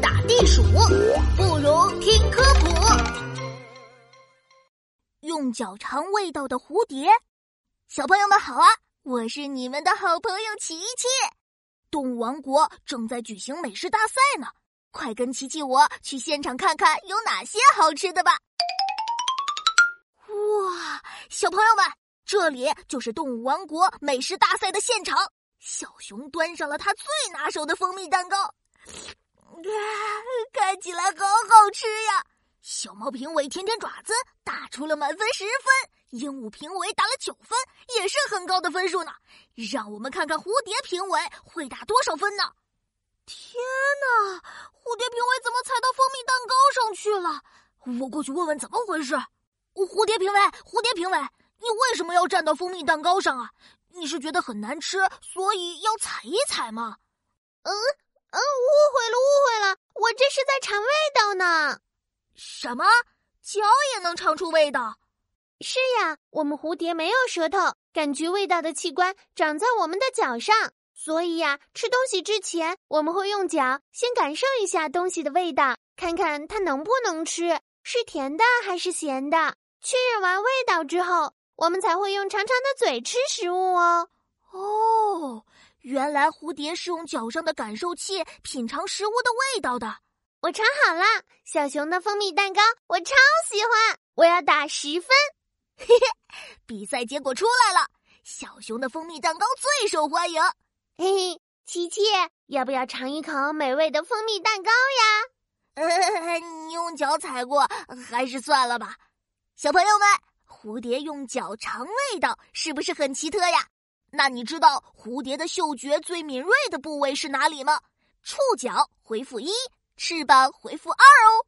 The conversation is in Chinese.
打地鼠，不如听科普。用脚尝味道的蝴蝶，小朋友们好啊！我是你们的好朋友琪琪。动物王国正在举行美食大赛呢，快跟琪琪我去现场看看有哪些好吃的吧！哇，小朋友们，这里就是动物王国美食大赛的现场。小熊端上了他最拿手的蜂蜜蛋糕，啊看起来好好吃呀！小猫评委舔舔爪子，打出了满分十分。鹦鹉评委打了九分，也是很高的分数呢。让我们看看蝴蝶评委会打多少分呢？天哪，蝴蝶评委怎么踩到蜂蜜蛋糕上去了？我过去问问怎么回事。蝴蝶评委，蝴蝶评委，你为什么要站到蜂蜜蛋糕上啊？你是觉得很难吃，所以要踩一踩吗？嗯嗯，误会了，误会了，我这是在尝味道呢。什么？脚也能尝出味道？是呀，我们蝴蝶没有舌头，感觉味道的器官长在我们的脚上，所以呀，吃东西之前我们会用脚先感受一下东西的味道，看看它能不能吃，是甜的还是咸的。确认完味道之后。我们才会用长长的嘴吃食物哦。哦，原来蝴蝶是用脚上的感受器品尝食物的味道的。我尝好了，小熊的蜂蜜蛋糕我超喜欢，我要打十分。嘿嘿，比赛结果出来了，小熊的蜂蜜蛋糕最受欢迎。嘿嘿，琪琪，要不要尝一口美味的蜂蜜蛋糕呀？呃，你用脚踩过，还是算了吧。小朋友们。蝴蝶用脚尝味道，是不是很奇特呀？那你知道蝴蝶的嗅觉最敏锐的部位是哪里吗？触角回复一，翅膀回复二哦。